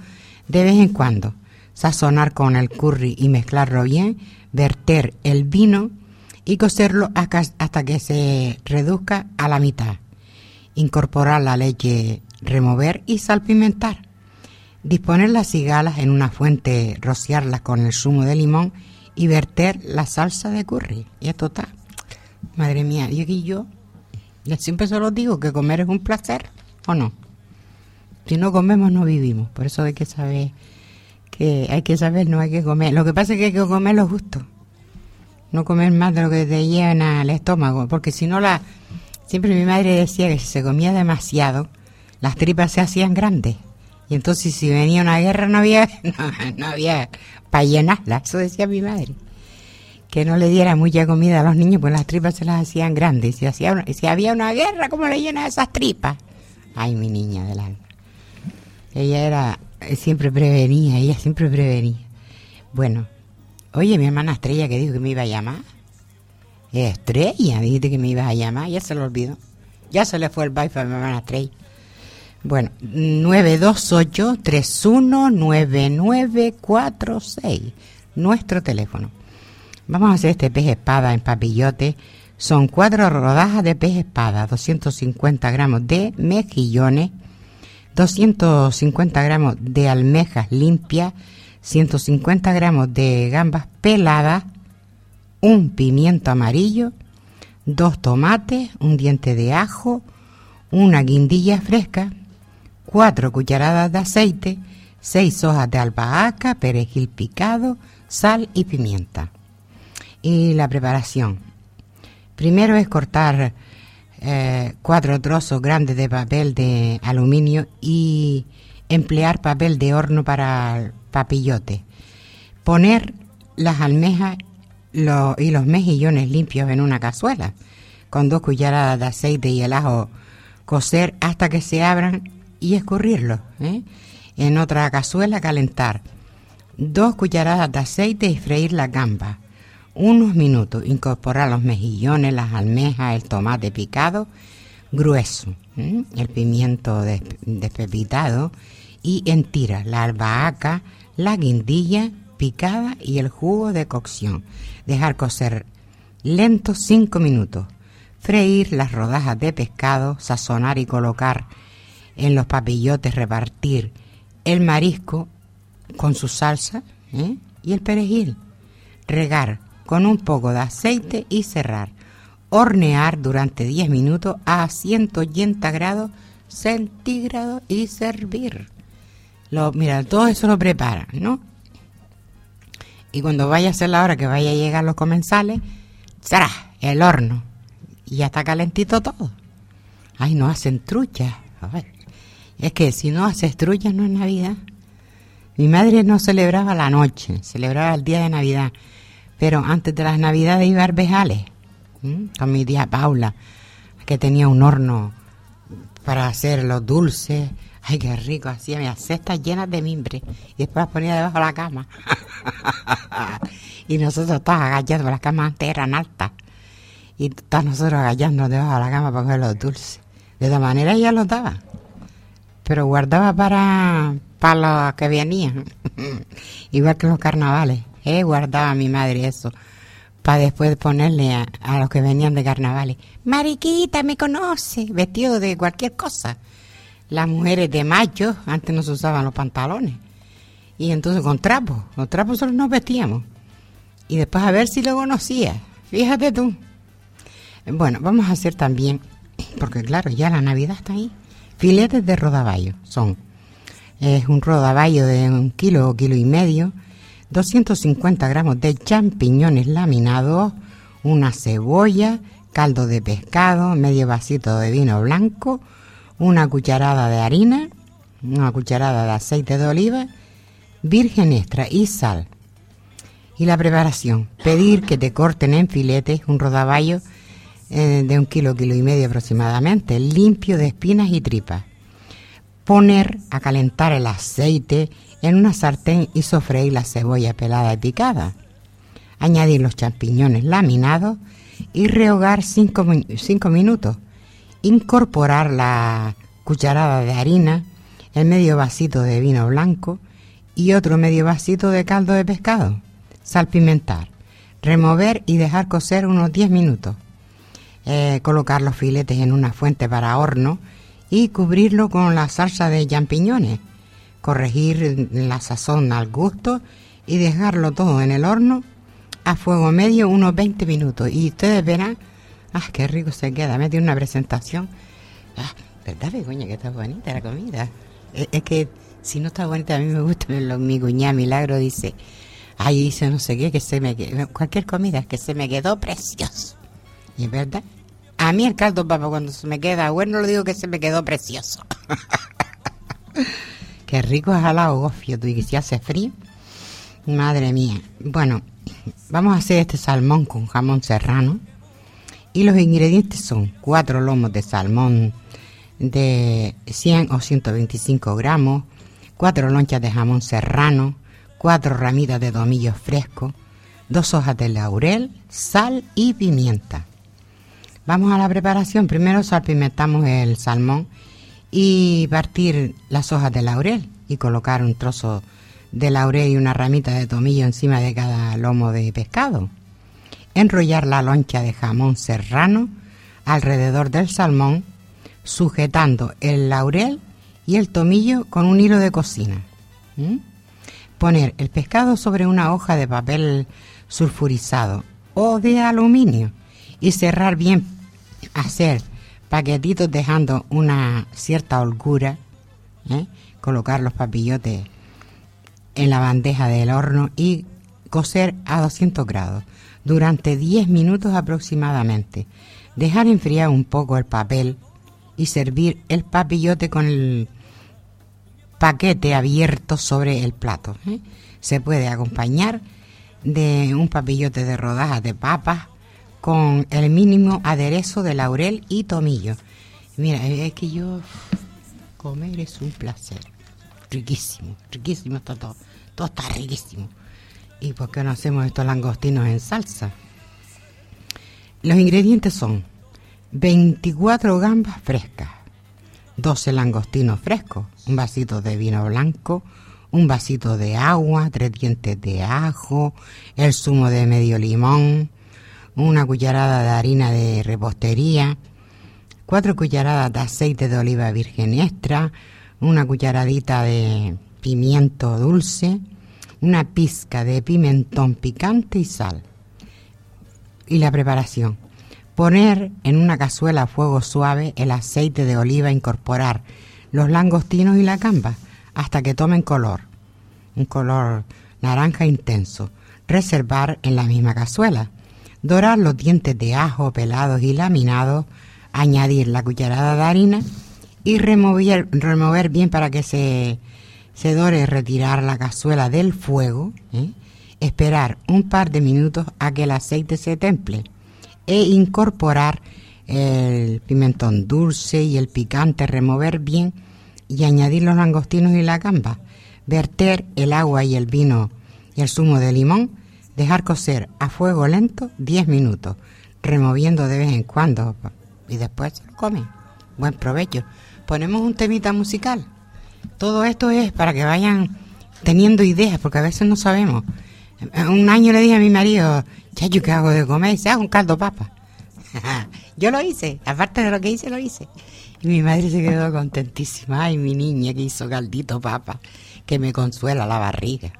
[SPEAKER 2] de vez en cuando. Sazonar con el curry y mezclarlo bien, verter el vino y cocerlo hasta que se reduzca a la mitad. Incorporar la leche, remover y salpimentar. Disponer las cigalas en una fuente, rociarlas con el zumo de limón y verter la salsa de curry. Y esto está. Madre mía, y aquí yo, yo siempre se lo digo que comer es un placer, ¿o no? Si no comemos no vivimos, por eso hay que saber que hay que saber, no hay que comer. Lo que pasa es que hay que comer lo justo. No comer más de lo que te llena el estómago, porque si no la siempre mi madre decía que si se comía demasiado, las tripas se hacían grandes. Y entonces si venía una guerra no había no, no había para llenarla, eso decía mi madre. Que no le diera mucha comida a los niños, pues las tripas se las hacían grandes. Si, si había una guerra, ¿cómo le llenas esas tripas? Ay, mi niña del. Ella era, eh, siempre prevenía, ella siempre prevenía. Bueno, oye, mi hermana Estrella que dijo que me iba a llamar. Estrella, dijiste que me ibas a llamar, ya se lo olvidó. Ya se le fue el wifi a mi hermana Estrella. Bueno, 928-319946, nuestro teléfono. Vamos a hacer este pez espada en papillote. Son cuatro rodajas de pez espada, 250 gramos de mejillones, 250 gramos de almejas limpias, 150 gramos de gambas peladas, un pimiento amarillo, dos tomates, un diente de ajo, una guindilla fresca, cuatro cucharadas de aceite, seis hojas de albahaca, perejil picado, sal y pimienta. Y la preparación. Primero es cortar eh, cuatro trozos grandes de papel de aluminio y emplear papel de horno para papillote. Poner las almejas y los mejillones limpios en una cazuela con dos cucharadas de aceite y el ajo cocer hasta que se abran y escurrirlos. ¿eh? En otra cazuela calentar dos cucharadas de aceite y freír la gamba. Unos minutos incorporar los mejillones, las almejas, el tomate picado grueso, ¿eh? el pimiento despepitado y en tiras la albahaca, la guindilla picada y el jugo de cocción. Dejar cocer lento 5 minutos. Freír las rodajas de pescado, sazonar y colocar en los papillotes, repartir el marisco con su salsa ¿eh? y el perejil. Regar con un poco de aceite y cerrar. Hornear durante 10 minutos a 180 grados centígrados y servir. Lo, mira, todo eso lo prepara, ¿no? Y cuando vaya a ser la hora que vaya a llegar los comensales, será el horno. Y ya está calentito todo. Ay, no hacen truchas. Es que si no haces truchas no es Navidad. Mi madre no celebraba la noche, celebraba el día de Navidad. Pero antes de las Navidades iba a Arbejales con mi tía Paula, que tenía un horno para hacer los dulces. Ay, qué rico, hacía mis cestas llenas de mimbre y después las ponía debajo de la cama. y nosotros todos agachando, las camas antes eran altas. Y todos nosotros agachando debajo de la cama para coger los dulces. De esa manera ella los daba. Pero guardaba para, para los que venían. Igual que los carnavales. Eh, guardaba mi madre eso. Para después ponerle a, los que venían de carnavales. Mariquita, me conoce. Vestido de cualquier cosa. Las mujeres de macho, antes no se usaban los pantalones. Y entonces con trapos. Los trapos solo nos vestíamos. Y después a ver si lo conocía. Fíjate tú. Bueno, vamos a hacer también, porque claro, ya la Navidad está ahí. Filetes de rodaballo son. Es un rodaballo de un kilo o kilo y medio, 250 gramos de champiñones laminados, una cebolla, caldo de pescado, medio vasito de vino blanco, una cucharada de harina, una cucharada de aceite de oliva, virgen extra y sal. Y la preparación, pedir que te corten en filetes un rodaballo eh, de un kilo, kilo y medio aproximadamente, limpio de espinas y tripas. Poner a calentar el aceite en una sartén y sofreír la cebolla pelada y picada. Añadir los champiñones laminados y rehogar 5 minutos. Incorporar la cucharada de harina, el medio vasito de vino blanco y otro medio vasito de caldo de pescado. Salpimentar. Remover y dejar cocer unos 10 minutos eh, colocar los filetes en una fuente para horno y cubrirlo con la salsa de champiñones, corregir la sazón al gusto y dejarlo todo en el horno a fuego medio unos 20 minutos. Y ustedes verán, ¡ah, qué rico se queda! Me tiene una presentación. Ah, ¿Verdad, coña, que está bonita la comida? Es, que si no está bonita, a mí me gusta. mi cuñada Milagro dice, ay, dice no sé qué, que se me quedó, cualquier comida, que se me quedó precioso. Y es verdad, a mí el caldo papá cuando se me queda bueno, lo digo que se me quedó precioso. Qué rico es al gofio, tú y que si hace frío. Madre mía. Bueno, vamos a hacer este salmón con jamón serrano. Y los ingredientes son cuatro lomos de salmón de 100 o 125 gramos, cuatro lonchas de jamón serrano, cuatro ramitas de tomillo fresco, dos hojas de laurel, sal y pimienta. Vamos a la preparación. Primero salpimentamos el salmón y partir las hojas de laurel y colocar un trozo de laurel y una ramita de tomillo encima de cada lomo de pescado. Enrollar la loncha de jamón serrano alrededor del salmón, sujetando el laurel y el tomillo con un hilo de cocina. Poner el pescado sobre una hoja de papel sulfurizado o de aluminio y cerrar bien, hacer paquetitos dejando una cierta holgura, ¿eh? colocar los papillotes en la bandeja del horno y cocer a 200 grados durante 10 minutos aproximadamente. Dejar enfriar un poco el papel y servir el papillote con el paquete abierto sobre el plato. ¿eh? Se puede acompañar de un papillote de rodajas de papas con el mínimo aderezo de laurel y tomillo. Mira, es que yo comer es un placer. Riquísimo, riquísimo está todo. Todo está riquísimo. ¿Y por qué no hacemos estos langostinos en salsa? Los ingredientes son 24 gambas frescas, 12 langostinos frescos, un vasito de vino blanco, un vasito de agua, tres dientes de ajo, el zumo de medio limón, una cucharada de harina de repostería, cuatro cucharadas de aceite de oliva virgen extra, una cucharadita de pimiento dulce, una pizca de pimentón picante y sal. Y la preparación. Poner en una cazuela a fuego suave el aceite de oliva, incorporar los langostinos y la gamba hasta que tomen color, un color naranja intenso. Reservar en la misma cazuela. Dorar los dientes de ajo pelados y laminados. Añadir la cucharada de harina y remover, remover bien para que se, se dore. Retirar la cazuela del fuego. ¿eh? Esperar un par de minutos a que el aceite se temple e incorporar el pimentón dulce y el picante, remover bien y añadir los langostinos y la gamba, verter el agua y el vino y el zumo de limón, dejar cocer a fuego lento 10 minutos, removiendo de vez en cuando y después se. Buen provecho. Ponemos un temita musical. Todo esto es para que vayan teniendo ideas, porque a veces no sabemos. Un año le dije a mi marido, Chacho, ¿qué hago de comer? Y dice, ah, un caldo papa. Yo lo hice, aparte de lo que hice, lo hice. Y mi madre se quedó contentísima. Ay, mi niña que hizo caldito papa, que me consuela la barriga.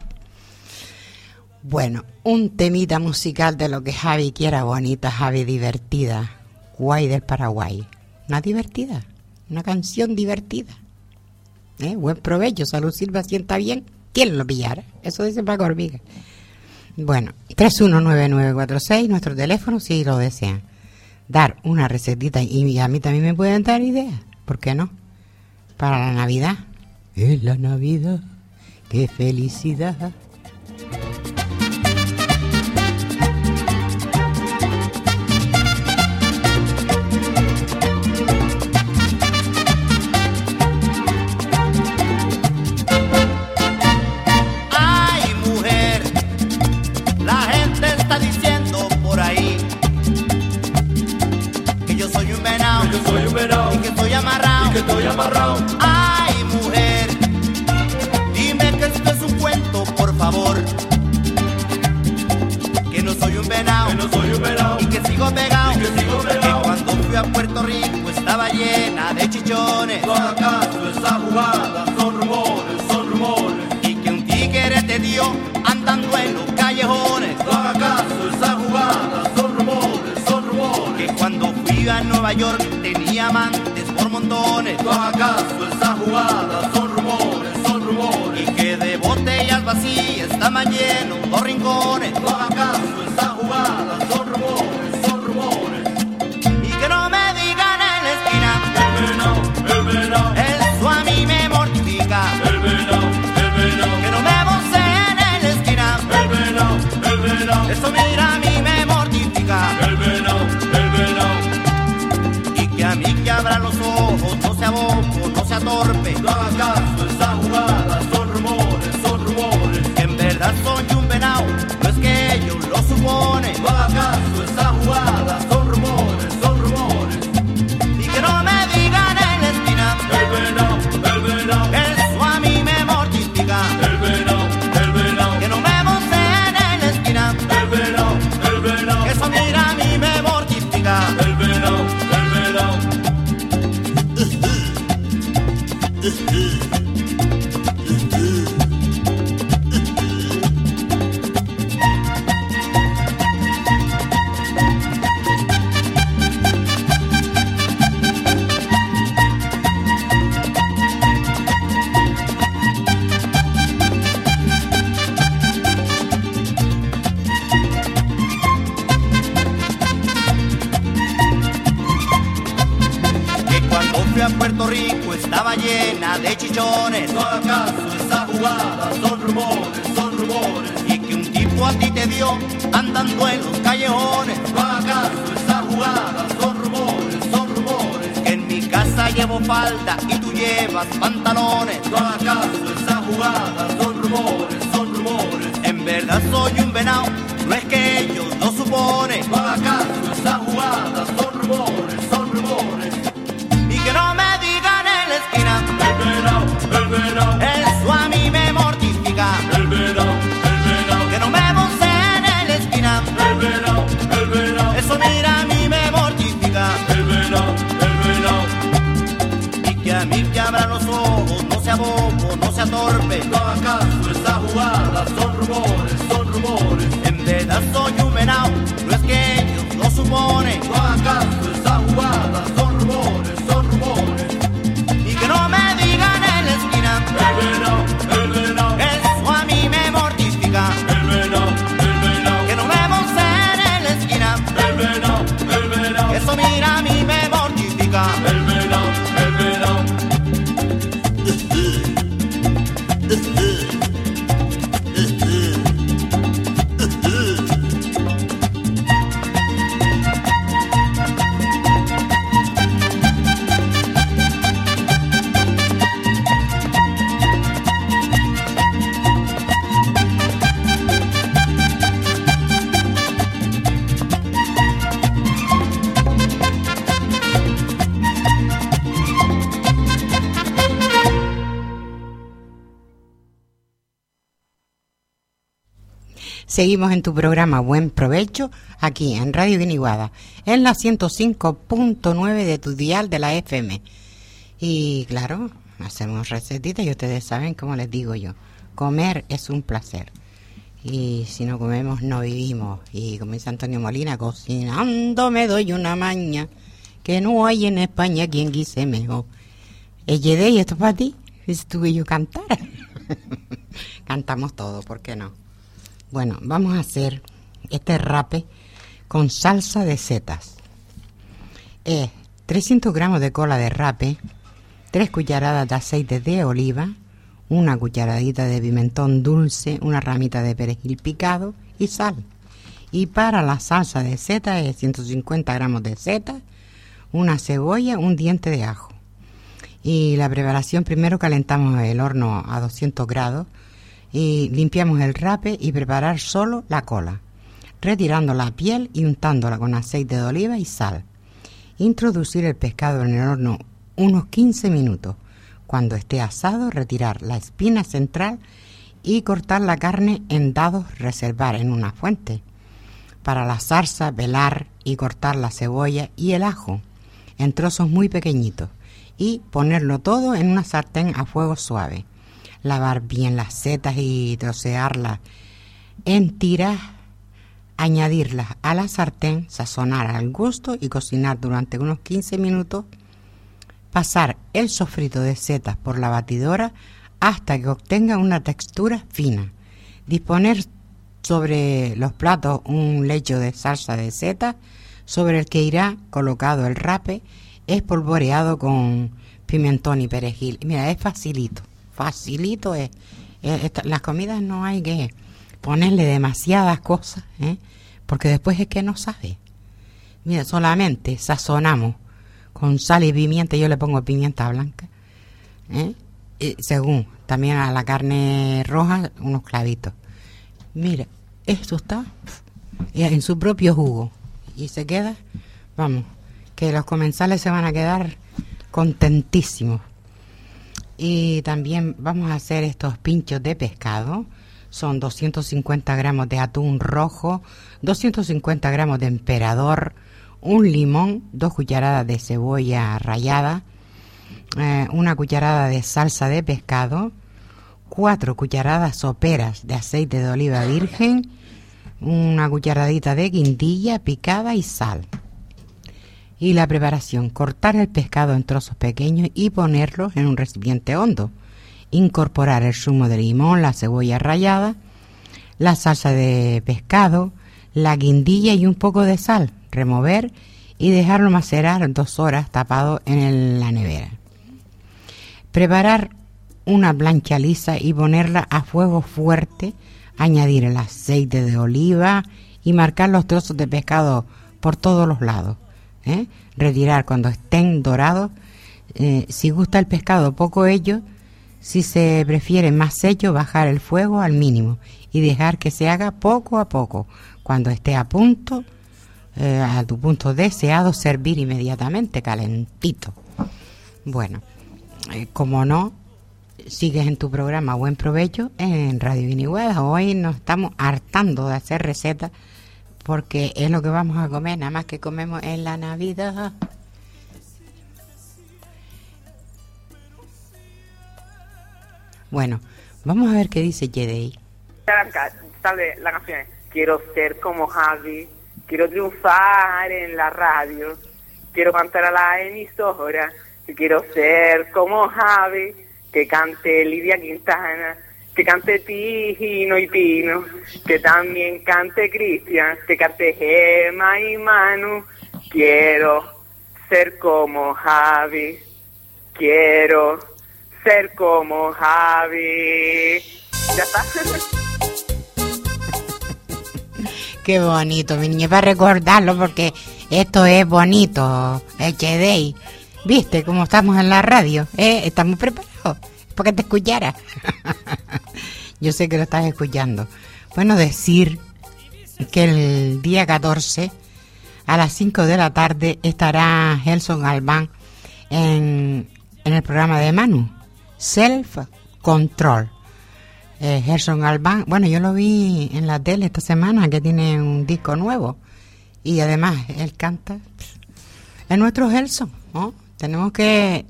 [SPEAKER 2] Bueno, un temita musical de lo que Javi quiera, bonita, Javi divertida. Guay del Paraguay. Una divertida, una canción divertida. ¿Eh? Buen provecho, salud Silva, sienta bien. ¿Quién lo pillara? Eso dice Paco Hormiga. Bueno, 319946, nuestro teléfono, si lo desean. Dar una recetita y a mí también me pueden dar ideas, ¿por qué no? Para la Navidad. Es la Navidad, qué felicidad.
[SPEAKER 8] Estoy amarrado. Ay, mujer, dime que esto es un cuento, por favor. Que no soy un venado
[SPEAKER 4] Que no soy un venado
[SPEAKER 8] y que sigo pegado.
[SPEAKER 4] y que sigo
[SPEAKER 8] Que
[SPEAKER 4] pegado.
[SPEAKER 8] cuando fui a Puerto Rico estaba llena de chichones.
[SPEAKER 4] No hagas caso, esa jugada son rumores, son rumores.
[SPEAKER 8] Y que un tigre te dio andando en los callejones.
[SPEAKER 4] No hagas caso, esa jugada son rumores, son rumores.
[SPEAKER 8] Que cuando fui a Nueva York tenía amantes por montones.
[SPEAKER 4] No hagas caso, esa jugada son rumores, son rumores.
[SPEAKER 8] Y que de botellas vacías estaban llenos los rincones.
[SPEAKER 4] No hagas caso, esa
[SPEAKER 8] a Puerto Rico estaba llena de chichones.
[SPEAKER 9] ¿No acaso esa jugada son rumores, son rumores?
[SPEAKER 8] Y que un tipo a ti te dio andando en los callejones.
[SPEAKER 9] ¿No acaso esa jugada son rumores, son rumores?
[SPEAKER 8] Que en mi casa llevo falda y tú llevas pantalones.
[SPEAKER 9] ¿No acaso esa jugada son rumores, son rumores?
[SPEAKER 8] En verdad soy un venado, no es que ellos lo suponen.
[SPEAKER 9] ¿No acaso esa jugada son rumores,
[SPEAKER 8] ellos
[SPEAKER 2] Seguimos en tu programa Buen Provecho, aquí en Radio Guiniguada, en la 105.9 de tu dial de la FM. Y claro, hacemos recetitas y ustedes saben cómo les digo yo, comer es un placer. Y si no comemos no vivimos. Y como dice Antonio Molina, cocinando me doy una maña que no hay en España quien guise mejor. Ella y esto es para ti, si tuve yo cantar. Cantamos todo, ¿por qué no? Bueno, vamos a hacer este rape con salsa de setas. Es 300 gramos de cola de rape, 3 cucharadas de aceite de oliva, una cucharadita de pimentón dulce, una ramita de perejil picado y sal. Y para la salsa de setas es 150 gramos de setas, una cebolla, un diente de ajo. Y la preparación, primero calentamos el horno a 200 grados y limpiamos el rape y preparar solo la cola, retirando la piel y untándola con aceite de oliva y sal. Introducir el pescado en el horno unos 15 minutos. Cuando esté asado, retirar la espina central y cortar la carne en dados, reservar en una fuente. Para la salsa, velar y cortar la cebolla y el ajo en trozos muy pequeñitos y ponerlo todo en una sartén a fuego suave lavar bien las setas y trocearlas. En tiras, añadirlas a la sartén, sazonar al gusto y cocinar durante unos 15 minutos, pasar el sofrito de setas por la batidora hasta que obtenga una textura fina, disponer sobre los platos un lecho de salsa de setas sobre el que irá colocado el rape espolvoreado con pimentón y perejil. Mira, es facilito facilito es. Eh, esta- las comidas no hay que ponerle demasiadas cosas, ¿eh? porque después es que no sabe. Mira, solamente sazonamos con sal y pimienta, yo le pongo pimienta blanca, ¿eh? Y según, también a la carne roja unos clavitos. Mira, esto está eh, en su propio jugo y se queda, vamos, que los comensales se van a quedar contentísimos. Y también vamos a hacer estos pinchos de pescado. Son 250 gramos de atún rojo, 250 gramos de emperador, un limón, dos cucharadas de cebolla rallada, eh, una cucharada de salsa de pescado, cuatro cucharadas soperas de aceite de oliva virgen, una cucharadita de guindilla picada y sal. Y la preparación, cortar el pescado en trozos pequeños y ponerlos en un recipiente hondo. Incorporar el zumo de limón, la cebolla rallada, la salsa de pescado, la guindilla y un poco de sal. Remover y dejarlo macerar dos horas tapado en la nevera. Preparar una plancha lisa y ponerla a fuego fuerte, añadir el aceite de oliva y marcar los trozos de pescado por todos los lados. ¿Eh? Retirar cuando estén dorados. Eh, si gusta el pescado poco ello, si se prefiere más seco, bajar el fuego al mínimo y dejar que se haga poco a poco. Cuando esté a punto, eh, a tu punto deseado, servir inmediatamente calentito. Bueno, como no, sigues en tu programa Buen Provecho en Radio Viniguada. Hoy nos estamos hartando de hacer recetas porque es lo que vamos a comer, nada más que comemos en la Navidad. Bueno, vamos a ver qué dice Jedei.
[SPEAKER 5] Sale la canción. Quiero ser como Javi, quiero triunfar en la radio, quiero cantar a la emisora, quiero ser como Javi que cante Lidia Quintana, que cante Tino y Pino, que también cante Cristian, que cante Gema y Manu. Quiero ser como Javi, quiero ser como Javi. Ya está.
[SPEAKER 2] Qué bonito, mi niña, para recordarlo porque esto es bonito, HD. ¿Viste cómo estamos en la radio? ¿Eh? Estamos preparados porque te escuchara. Yo sé que lo estás escuchando. Bueno, decir que el día 14 a las 5 de la tarde estará Gelson Galván en, el programa de Manu, Self Control. Eh, Gerson Galván, bueno, yo lo vi en la tele esta semana que tiene un disco nuevo y además él canta. Es nuestro Gerson, ¿no? Tenemos que,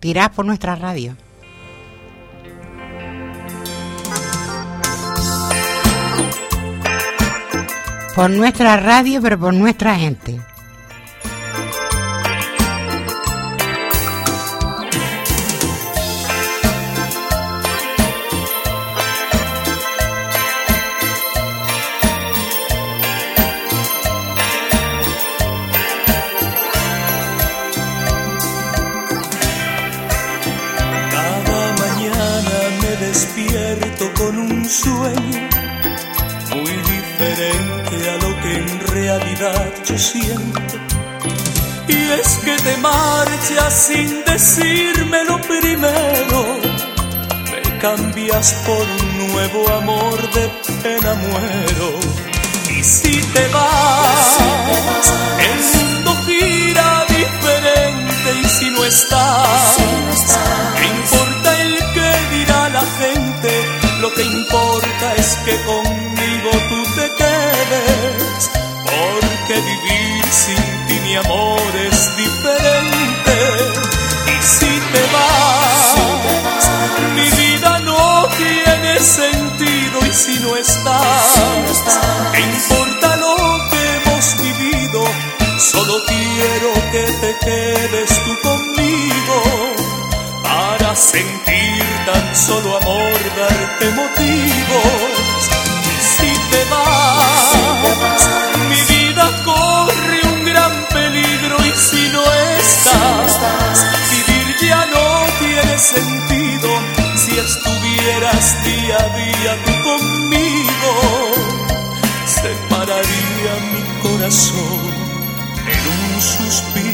[SPEAKER 2] tirar por nuestra radio. Por nuestra radio, pero por nuestra gente.
[SPEAKER 10] Marchas sin decirme lo primero, me cambias por un nuevo amor de pena muero. Y si te vas, el mundo gira diferente y si no estás, ¿qué importa el que dirá la gente? Lo que importa es que conmigo tú te quedes, porque vivir sin ti mi amor es diferente. Te vas, mi vida no tiene sentido y si no estás, ¿qué importa lo que hemos vivido? Solo quiero que te quedes tú conmigo para sentir tan solo amor, darte motivos. Estuvieras día a día tú conmigo, separaría mi corazón en un suspiro.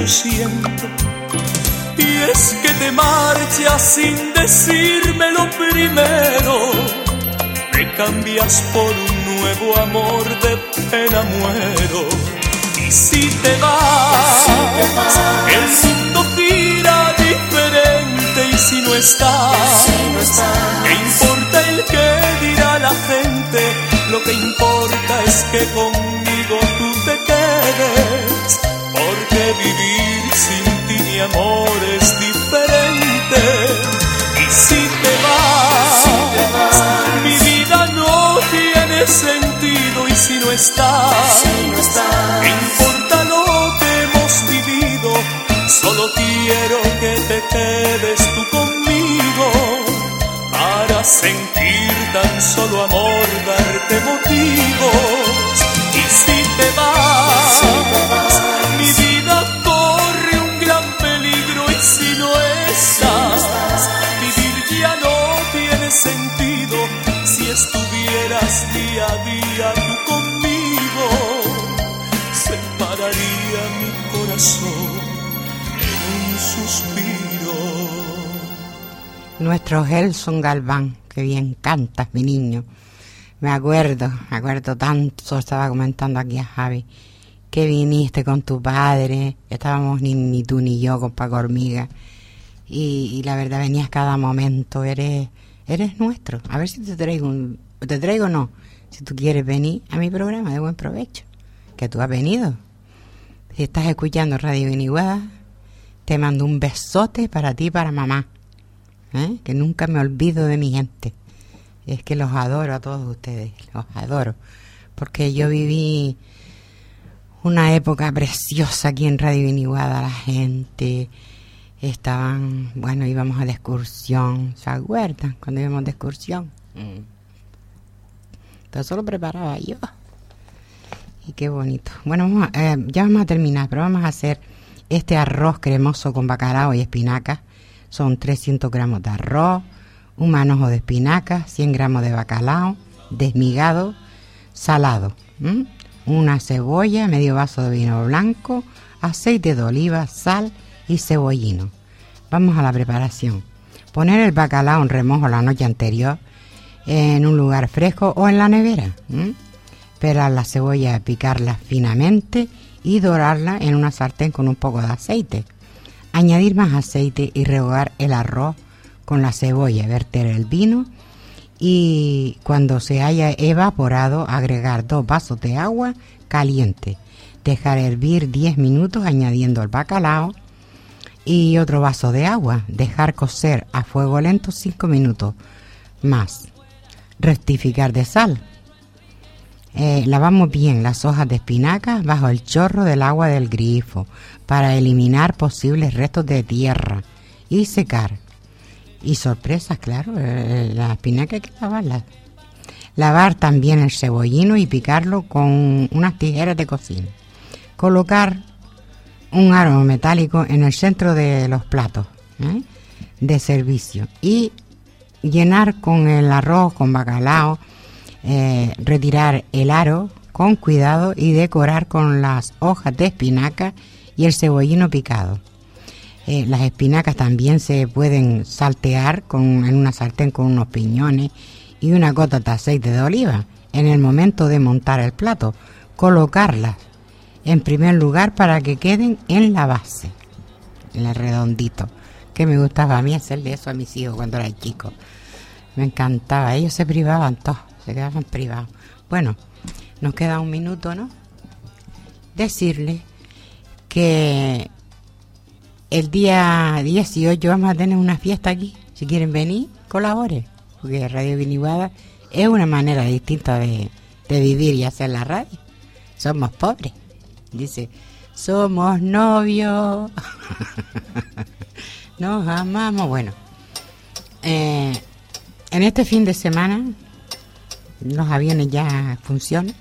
[SPEAKER 10] Yo siento. Y es que te marchas sin decirme lo primero. Me cambias por un nuevo amor de pena muero. Y si te vas, el mundo gira diferente y si no estás? ¿Qué importa el que dirá la gente? Lo que importa es que conmigo tú te quedes. Porque vivir sin ti, mi amor, es diferente. Y si te vas, mi vida no tiene sentido. Y si no estás, ¿qué importa lo que hemos vivido? Solo quiero que te quedes tú conmigo para sentir tan solo amor, darte motivos. Y si te vas,
[SPEAKER 2] Nuestro Gelson Galván, que bien cantas, mi niño. Me acuerdo, me acuerdo tanto, estaba comentando aquí a Javi, que viniste con tu padre, estábamos ni, tú ni yo con Paco Hormiga, y, la verdad venías cada momento, eres, eres nuestro. A ver si te traigo un, te traigo no, si tú quieres venir a mi programa de buen provecho, que tú has venido. Si estás escuchando Radio Viniguada, te mando un besote para ti y para mamá. ¿eh? que nunca me olvido de mi gente. Es que los adoro a todos ustedes, los adoro. Porque yo viví una época preciosa aquí en Radio Viniguada, la gente estaban, bueno, íbamos a de excursión, ¿se acuerdan? Cuando íbamos de excursión. Mm. Todo eso lo preparaba yo. Y qué bonito. Bueno, eh, ya vamos a terminar, pero vamos a hacer este arroz cremoso con bacalao y espinacas. Son 300 gramos de arroz, un manojo de espinaca, 100 gramos de bacalao, desmigado, salado, una cebolla, medio vaso de vino blanco, aceite de oliva, sal y cebollino. Vamos a la preparación. Poner el bacalao en remojo la noche anterior en un lugar fresco o en la nevera. Pelar la cebolla, picarla finamente y dorarla en una sartén con un poco de aceite. Añadir más aceite y rehogar el arroz con la cebolla, verter el vino y cuando se haya evaporado agregar dos vasos de agua caliente. Dejar hervir 10 minutos añadiendo el bacalao y otro vaso de agua. Dejar cocer a fuego lento 5 minutos más. Rectificar de sal. Eh, lavamos bien las hojas de espinaca bajo el chorro del agua del grifo para eliminar posibles restos de tierra y secar. Y sorpresas, claro, eh, la espinaca hay que lavarla. Lavar también el cebollino y picarlo con unas tijeras de cocina. Colocar un aro metálico en el centro de los platos ¿eh? de servicio y llenar con el arroz con bacalao, eh, retirar el aro con cuidado y decorar con las hojas de espinaca y el cebollino picado. Eh, las espinacas también se pueden saltear con, en una sartén con unos piñones y una gota de aceite de oliva. En el momento de montar el plato, colocarlas en primer lugar para que queden en la base, en el redondito. Que me gustaba a mí hacerle eso a mis hijos cuando eran chicos. Me encantaba. Ellos se privaban todos, se quedaban privados. Bueno, nos queda un minuto, ¿no? Decirle que el día 18 vamos a tener una fiesta aquí. Si quieren venir, colabore. Porque Radio Viniguada es una manera distinta de, de vivir y hacer la radio. Somos pobres. Dice, somos novios. Nos amamos. Bueno, eh, en este fin de semana los aviones ya funcionan.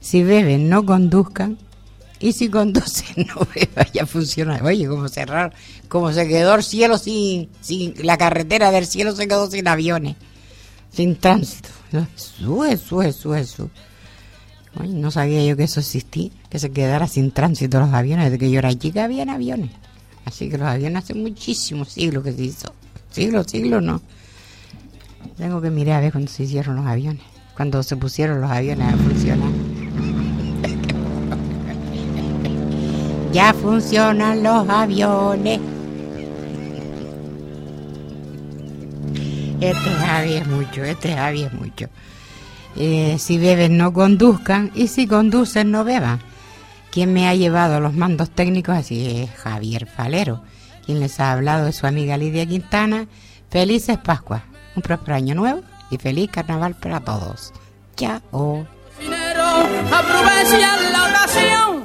[SPEAKER 2] Si beben, no conduzcan. Y si conducen, no beban, ya funciona. Oye, como cerrar, como se quedó el cielo sin, sin, la carretera del cielo se quedó sin aviones, sin tránsito. Eso, eso, eso, eso. Oye, no sabía yo que eso existía, que se quedara sin tránsito los aviones. Desde que yo era chica habían aviones. Así que los aviones hace muchísimos siglos que se hizo. Siglos, siglos no. Tengo que mirar a ver cuando se hicieron los aviones. Cuando se pusieron los aviones a funcionar. ya funcionan los aviones. Este Javi es mucho, este Javi es mucho. Eh, si beben no conduzcan y si conducen no beban. Quien me ha llevado los mandos técnicos así es Javier Falero, quien les ha hablado de su amiga Lidia Quintana. Felices Pascuas, un próspero año nuevo y feliz carnaval para todos. Chao.
[SPEAKER 1] Aprovechen la ocasión,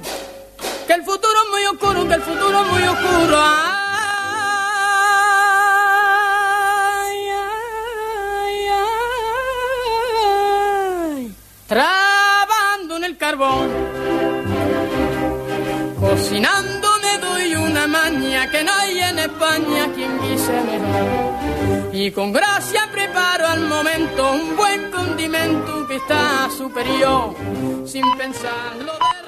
[SPEAKER 1] que el futuro es muy oscuro, que el futuro es muy oscuro. Ay, ay, ay, Trabando en el carbón, cocinando una maña que no hay en España quien guise mejor. Y con gracia preparo al momento un buen condimento que está superior, sin pensarlo de